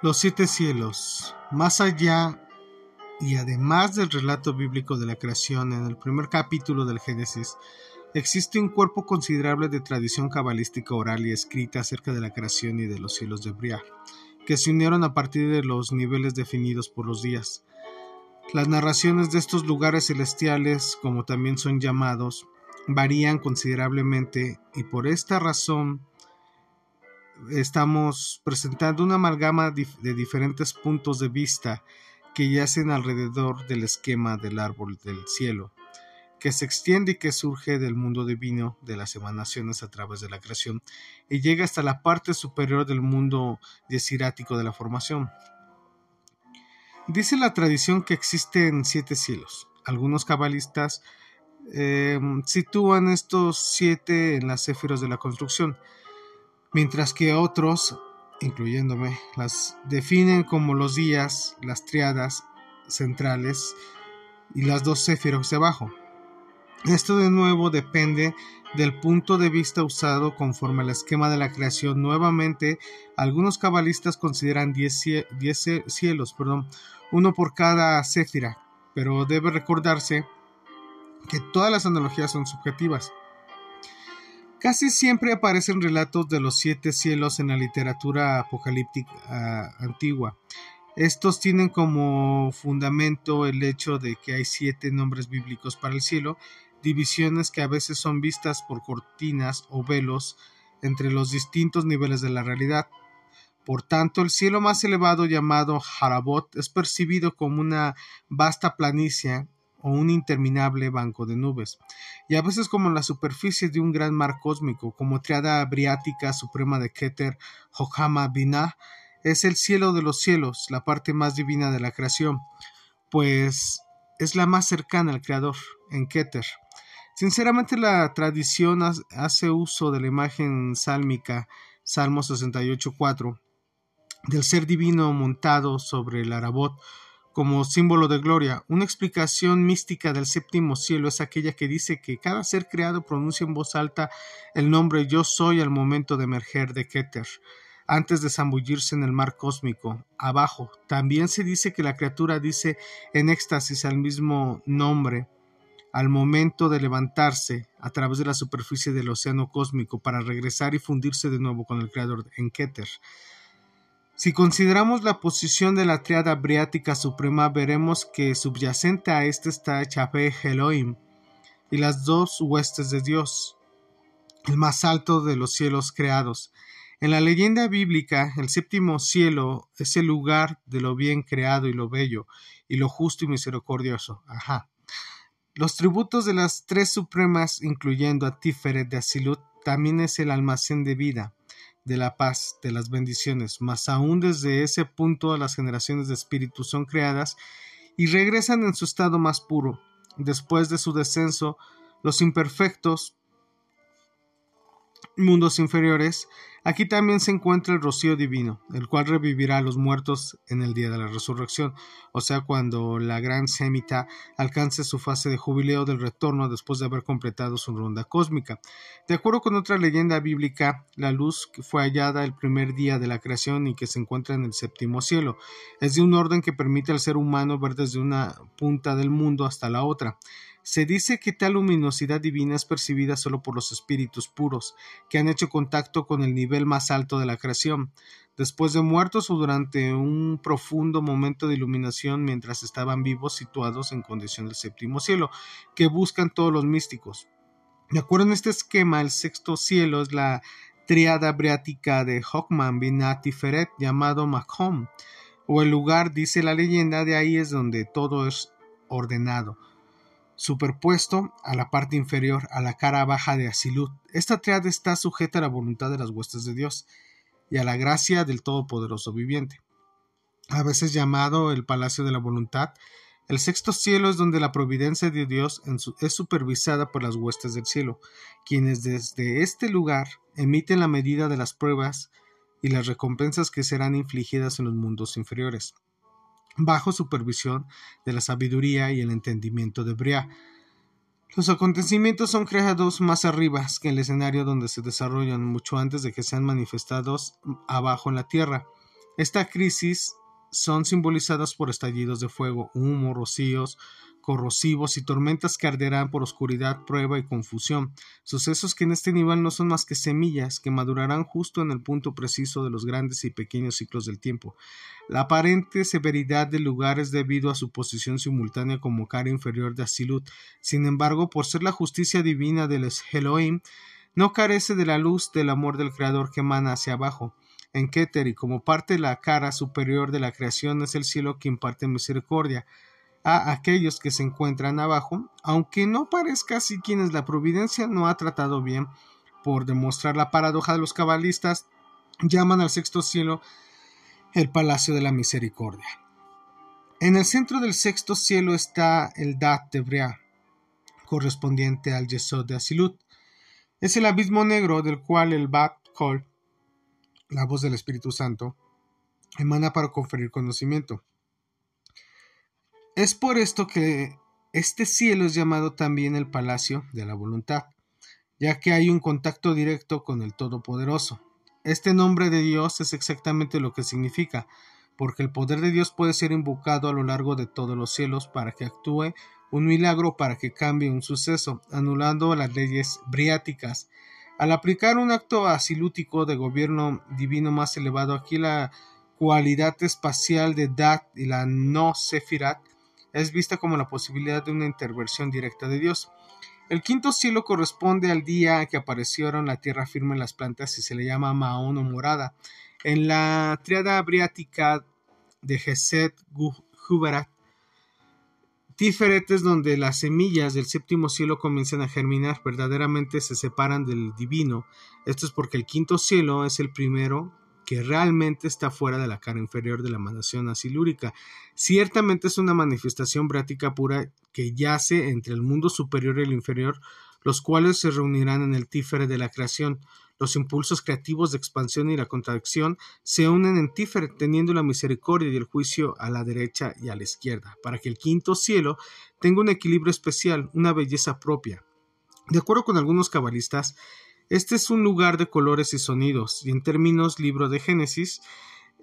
Los siete cielos. Más allá y además del relato bíblico de la creación en el primer capítulo del Génesis, existe un cuerpo considerable de tradición cabalística oral y escrita acerca de la creación y de los cielos de Bria, que se unieron a partir de los niveles definidos por los días. Las narraciones de estos lugares celestiales, como también son llamados, varían considerablemente y por esta razón estamos presentando una amalgama de diferentes puntos de vista que yacen alrededor del esquema del árbol del cielo, que se extiende y que surge del mundo divino de las emanaciones a través de la creación y llega hasta la parte superior del mundo desirático de la formación. Dice la tradición que existen siete cielos. Algunos cabalistas eh, sitúan estos siete en las céfiros de la construcción, mientras que otros, incluyéndome, las definen como los días, las triadas centrales y las dos céfiros de abajo. Esto de nuevo depende del punto de vista usado conforme al esquema de la creación. Nuevamente, algunos cabalistas consideran 10 cielos, perdón, uno por cada céfira, pero debe recordarse que todas las analogías son subjetivas. Casi siempre aparecen relatos de los siete cielos en la literatura apocalíptica ah, antigua. Estos tienen como fundamento el hecho de que hay siete nombres bíblicos para el cielo, divisiones que a veces son vistas por cortinas o velos entre los distintos niveles de la realidad. Por tanto, el cielo más elevado llamado Harabot es percibido como una vasta planicie o un interminable banco de nubes, y a veces como la superficie de un gran mar cósmico, como triada briática suprema de Keter, Hokama Binah, es el cielo de los cielos, la parte más divina de la creación, pues es la más cercana al Creador, en Keter. Sinceramente la tradición hace uso de la imagen sálmica, Salmo 68.4, del ser divino montado sobre el Arabot, como símbolo de gloria. Una explicación mística del séptimo cielo es aquella que dice que cada ser creado pronuncia en voz alta el nombre yo soy al momento de emerger de Keter, antes de zambullirse en el mar cósmico. Abajo también se dice que la criatura dice en éxtasis al mismo nombre al momento de levantarse a través de la superficie del océano cósmico para regresar y fundirse de nuevo con el Creador en Keter. Si consideramos la posición de la triada briática suprema, veremos que subyacente a ésta está Chapé Elohim y las dos huestes de Dios, el más alto de los cielos creados. En la leyenda bíblica, el séptimo cielo es el lugar de lo bien creado y lo bello, y lo justo y misericordioso. Ajá. Los tributos de las tres supremas, incluyendo a Tiferet de Asilut, también es el almacén de vida de la paz, de las bendiciones, mas aún desde ese punto las generaciones de espíritu son creadas y regresan en su estado más puro. Después de su descenso, los imperfectos mundos inferiores Aquí también se encuentra el rocío divino, el cual revivirá a los muertos en el día de la resurrección, o sea, cuando la gran semita alcance su fase de jubileo del retorno después de haber completado su ronda cósmica. De acuerdo con otra leyenda bíblica, la luz que fue hallada el primer día de la creación y que se encuentra en el séptimo cielo es de un orden que permite al ser humano ver desde una punta del mundo hasta la otra. Se dice que tal luminosidad divina es percibida solo por los espíritus puros, que han hecho contacto con el nivel más alto de la creación, después de muertos o durante un profundo momento de iluminación mientras estaban vivos situados en condición del séptimo cielo, que buscan todos los místicos. De acuerdo en este esquema, el sexto cielo es la triada briática de Hokman Binati Feret llamado Makhom, o el lugar, dice la leyenda, de ahí es donde todo es ordenado superpuesto a la parte inferior, a la cara baja de Asilut. Esta triada está sujeta a la voluntad de las huestes de Dios y a la gracia del Todopoderoso Viviente. A veces llamado el Palacio de la Voluntad, el sexto cielo es donde la providencia de Dios es supervisada por las huestes del cielo, quienes desde este lugar emiten la medida de las pruebas y las recompensas que serán infligidas en los mundos inferiores bajo supervisión de la sabiduría y el entendimiento de Bria. Los acontecimientos son creados más arriba que el escenario donde se desarrollan mucho antes de que sean manifestados abajo en la tierra. Esta crisis son simbolizadas por estallidos de fuego, humo, rocíos, corrosivos y tormentas que arderán por oscuridad, prueba y confusión, sucesos que en este nivel no son más que semillas que madurarán justo en el punto preciso de los grandes y pequeños ciclos del tiempo. La aparente severidad del lugar es debido a su posición simultánea como cara inferior de Asilut. Sin embargo, por ser la justicia divina del Elohim, no carece de la luz del amor del Creador que emana hacia abajo. En Keter y como parte de la cara superior de la creación es el cielo que imparte misericordia a aquellos que se encuentran abajo, aunque no parezca así quienes la providencia no ha tratado bien, por demostrar la paradoja de los cabalistas, llaman al sexto cielo el palacio de la misericordia. En el centro del sexto cielo está el Dat de Brea, correspondiente al Yesod de Asilut. Es el abismo negro del cual el Bat Kol, la voz del Espíritu Santo, emana para conferir conocimiento. Es por esto que este cielo es llamado también el Palacio de la Voluntad, ya que hay un contacto directo con el Todopoderoso. Este nombre de Dios es exactamente lo que significa, porque el poder de Dios puede ser invocado a lo largo de todos los cielos para que actúe un milagro para que cambie un suceso, anulando las leyes briáticas. Al aplicar un acto asilútico de gobierno divino más elevado, aquí la cualidad espacial de Dat y la no Sefirat es vista como la posibilidad de una intervención directa de Dios. El quinto cielo corresponde al día que aparecieron la tierra firme en las plantas y se le llama Maón o morada. En la triada briática de Geset Huberat, Tiferet es donde las semillas del séptimo cielo comienzan a germinar, verdaderamente se separan del divino. Esto es porque el quinto cielo es el primero que realmente está fuera de la cara inferior de la emanación asilúrica. Ciertamente es una manifestación brática pura que yace entre el mundo superior y el inferior, los cuales se reunirán en el tífere de la creación. Los impulsos creativos de expansión y la contracción se unen en tífere, teniendo la misericordia y el juicio a la derecha y a la izquierda, para que el quinto cielo tenga un equilibrio especial, una belleza propia. De acuerdo con algunos cabalistas, este es un lugar de colores y sonidos, y en términos libro de Génesis,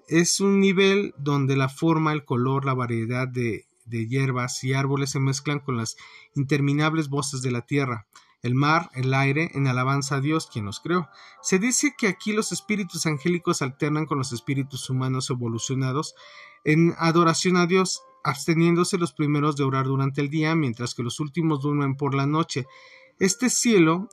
es un nivel donde la forma, el color, la variedad de, de hierbas y árboles se mezclan con las interminables voces de la tierra, el mar, el aire, en alabanza a Dios, quien los creó. Se dice que aquí los espíritus angélicos alternan con los espíritus humanos evolucionados en adoración a Dios, absteniéndose los primeros de orar durante el día, mientras que los últimos duermen por la noche. Este cielo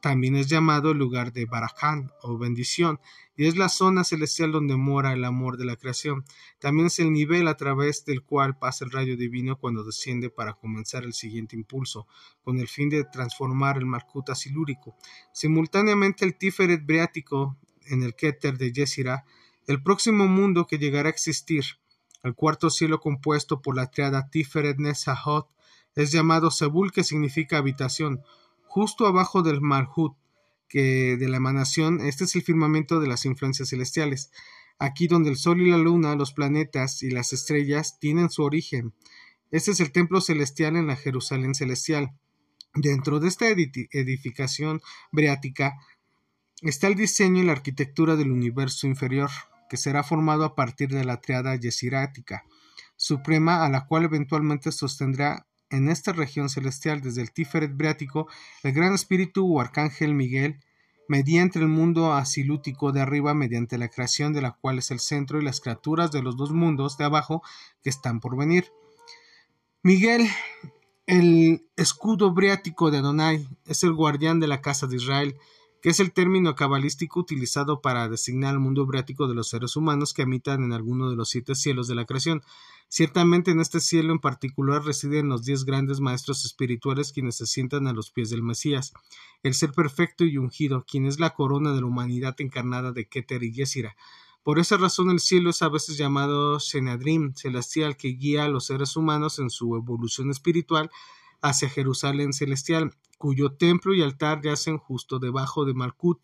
también es llamado el lugar de Baraján o bendición, y es la zona celestial donde mora el amor de la creación. También es el nivel a través del cual pasa el rayo divino cuando desciende para comenzar el siguiente impulso, con el fin de transformar el Markuta silúrico. Simultáneamente el Tiferet briático en el Keter de Yesira, el próximo mundo que llegará a existir, el cuarto cielo compuesto por la triada Tiferet Nesahot, es llamado Sebul que significa habitación, justo abajo del Marhut, que de la emanación, este es el firmamento de las influencias celestiales, aquí donde el Sol y la Luna, los planetas y las estrellas tienen su origen. Este es el templo celestial en la Jerusalén celestial. Dentro de esta edificación breática está el diseño y la arquitectura del universo inferior, que será formado a partir de la triada yesirática, suprema a la cual eventualmente sostendrá en esta región celestial desde el Tiferet Briático, el Gran Espíritu o Arcángel Miguel mediante el mundo asilútico de arriba mediante la creación de la cual es el centro y las criaturas de los dos mundos de abajo que están por venir. Miguel, el escudo briático de Adonai, es el guardián de la casa de Israel, que es el término cabalístico utilizado para designar el mundo briático de los seres humanos que habitan en alguno de los siete cielos de la creación. Ciertamente en este cielo en particular residen los diez grandes maestros espirituales quienes se sientan a los pies del Mesías, el ser perfecto y ungido, quien es la corona de la humanidad encarnada de Keter y Yesira. Por esa razón el cielo es a veces llamado Shenadrim, celestial, que guía a los seres humanos en su evolución espiritual hacia Jerusalén celestial, cuyo templo y altar yacen justo debajo de Malkut,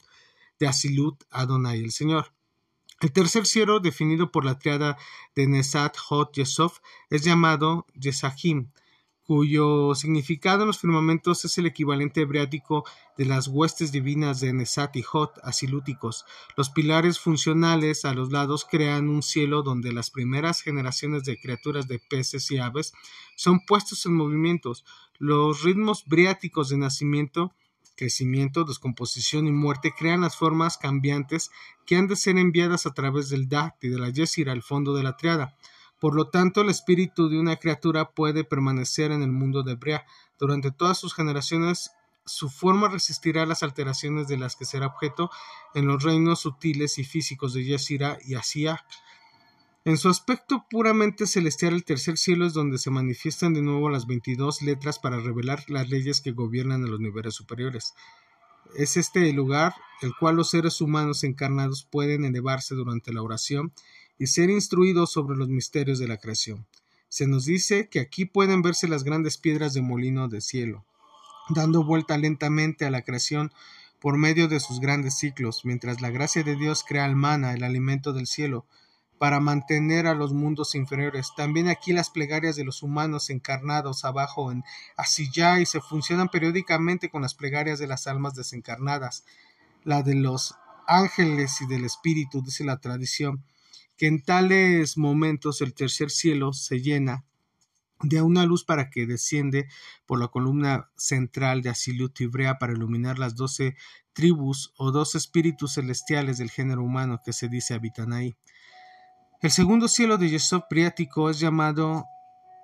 de Asilut, Adonai el Señor. El tercer cielo, definido por la triada de Nesat Hot Yesov, es llamado Yesahim, cuyo significado en los firmamentos es el equivalente hebreático de las huestes divinas de Nesat y Hot, asilúticos. Los pilares funcionales a los lados crean un cielo donde las primeras generaciones de criaturas de peces y aves son puestos en movimientos. Los ritmos briáticos de nacimiento, crecimiento, descomposición y muerte crean las formas cambiantes que han de ser enviadas a través del Dat y de la Yesira al fondo de la triada. Por lo tanto, el espíritu de una criatura puede permanecer en el mundo de Brea durante todas sus generaciones. Su forma resistirá las alteraciones de las que será objeto en los reinos sutiles y físicos de Yesira y Asia. En su aspecto puramente celestial, el tercer cielo es donde se manifiestan de nuevo las veintidós letras para revelar las leyes que gobiernan en los niveles superiores. Es este el lugar el cual los seres humanos encarnados pueden elevarse durante la oración y ser instruidos sobre los misterios de la creación. Se nos dice que aquí pueden verse las grandes piedras de molino de cielo, dando vuelta lentamente a la creación por medio de sus grandes ciclos, mientras la gracia de Dios crea el mana, el alimento del cielo, para mantener a los mundos inferiores. También aquí las plegarias de los humanos encarnados abajo en Asiyá y se funcionan periódicamente con las plegarias de las almas desencarnadas, la de los ángeles y del espíritu, dice la tradición que en tales momentos el tercer cielo se llena de una luz para que desciende por la columna central de Asilut Ibrea para iluminar las doce tribus o dos espíritus celestiales del género humano que se dice habitan ahí. El segundo cielo de Yesod Priático es llamado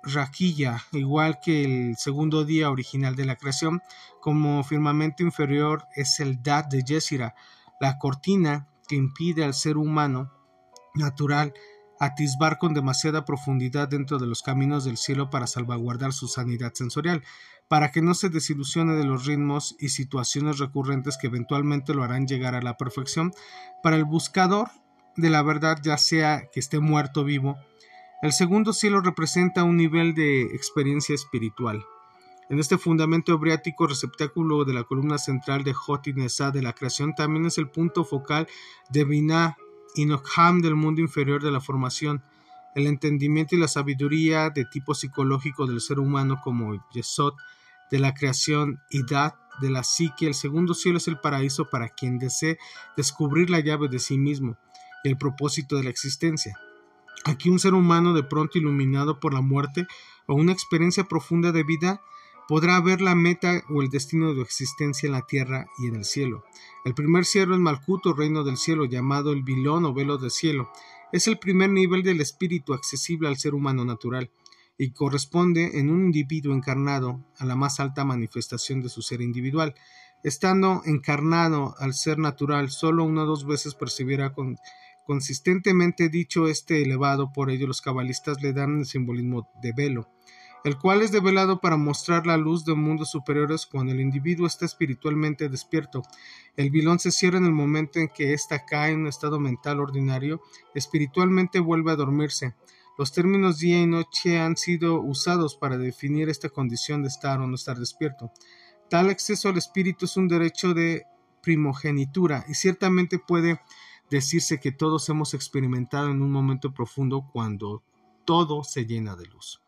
Raquilla, igual que el segundo día original de la creación, como firmamento inferior es el Dat de Yesira, la cortina que impide al ser humano natural atisbar con demasiada profundidad dentro de los caminos del cielo para salvaguardar su sanidad sensorial, para que no se desilusione de los ritmos y situaciones recurrentes que eventualmente lo harán llegar a la perfección. Para el buscador de la verdad, ya sea que esté muerto o vivo, el segundo cielo representa un nivel de experiencia espiritual. En este fundamento hebriático receptáculo de la columna central de y de la creación también es el punto focal de Binah y Nokham del mundo inferior de la formación, el entendimiento y la sabiduría de tipo psicológico del ser humano como Yesod de la creación y Dad de la psique. El segundo cielo es el paraíso para quien desee descubrir la llave de sí mismo el propósito de la existencia. Aquí un ser humano de pronto iluminado por la muerte o una experiencia profunda de vida podrá ver la meta o el destino de su existencia en la tierra y en el cielo. El primer cielo es Malkut o reino del cielo, llamado el vilón o velo del cielo. Es el primer nivel del espíritu accesible al ser humano natural y corresponde en un individuo encarnado a la más alta manifestación de su ser individual. Estando encarnado al ser natural, solo una o dos veces percibiera con, consistentemente dicho este elevado, por ello los cabalistas le dan el simbolismo de velo el cual es develado para mostrar la luz de mundos superiores cuando el individuo está espiritualmente despierto. El vilón se cierra en el momento en que ésta cae en un estado mental ordinario, espiritualmente vuelve a dormirse. Los términos día y noche han sido usados para definir esta condición de estar o no estar despierto. Tal acceso al espíritu es un derecho de primogenitura y ciertamente puede decirse que todos hemos experimentado en un momento profundo cuando todo se llena de luz.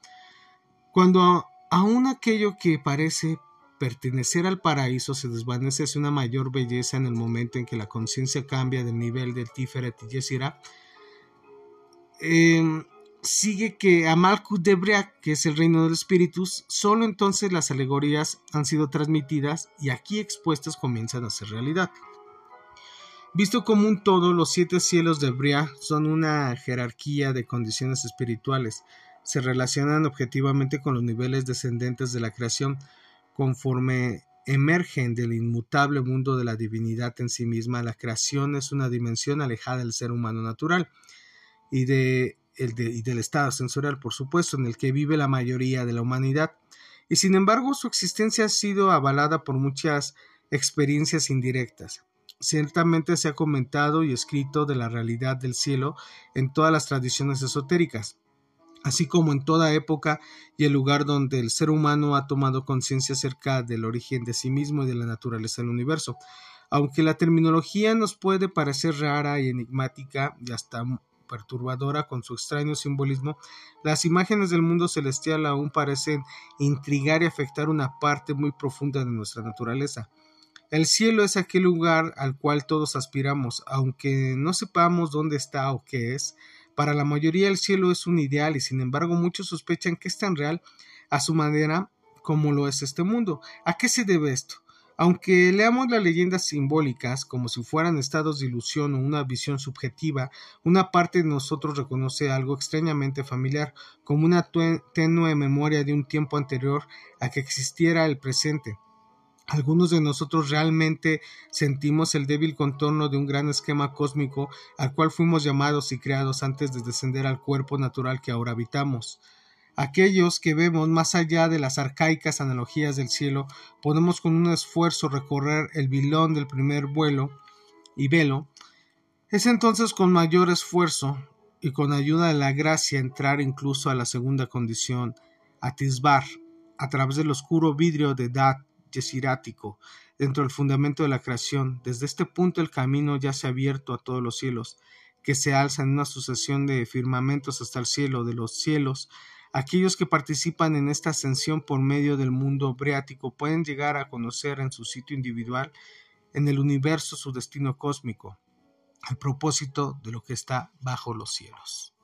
Cuando aún aquello que parece pertenecer al paraíso se desvanece hacia una mayor belleza en el momento en que la conciencia cambia del nivel del Tiferet y Yesira, em, sigue que a Malkut de que es el reino de los espíritus, solo entonces las alegorías han sido transmitidas y aquí expuestas comienzan a ser realidad. Visto como un todo, los siete cielos de Brea son una jerarquía de condiciones espirituales, se relacionan objetivamente con los niveles descendentes de la creación conforme emergen del inmutable mundo de la divinidad en sí misma. La creación es una dimensión alejada del ser humano natural y, y del estado sensorial, por supuesto, en el que vive la mayoría de la humanidad. Y sin embargo, su existencia ha sido avalada por muchas experiencias indirectas. Ciertamente se ha comentado y escrito de la realidad del cielo en todas las tradiciones esotéricas así como en toda época y el lugar donde el ser humano ha tomado conciencia acerca del origen de sí mismo y de la naturaleza del universo. Aunque la terminología nos puede parecer rara y enigmática y hasta perturbadora con su extraño simbolismo, las imágenes del mundo celestial aún parecen intrigar y afectar una parte muy profunda de nuestra naturaleza. El cielo es aquel lugar al cual todos aspiramos, aunque no sepamos dónde está o qué es. Para la mayoría el cielo es un ideal y sin embargo muchos sospechan que es tan real a su manera como lo es este mundo. ¿A qué se debe esto? Aunque leamos las leyendas simbólicas como si fueran estados de ilusión o una visión subjetiva, una parte de nosotros reconoce algo extrañamente familiar, como una tenue memoria de un tiempo anterior a que existiera el presente. Algunos de nosotros realmente sentimos el débil contorno de un gran esquema cósmico al cual fuimos llamados y creados antes de descender al cuerpo natural que ahora habitamos. Aquellos que vemos más allá de las arcaicas analogías del cielo, podemos con un esfuerzo recorrer el vilón del primer vuelo y velo, es entonces con mayor esfuerzo y con ayuda de la gracia entrar incluso a la segunda condición, atisbar, a través del oscuro vidrio de Dat Yesirático, dentro del fundamento de la creación. Desde este punto el camino ya se ha abierto a todos los cielos, que se alzan en una sucesión de firmamentos hasta el cielo de los cielos, Aquellos que participan en esta ascensión por medio del mundo breático pueden llegar a conocer en su sitio individual en el universo su destino cósmico, el propósito de lo que está bajo los cielos.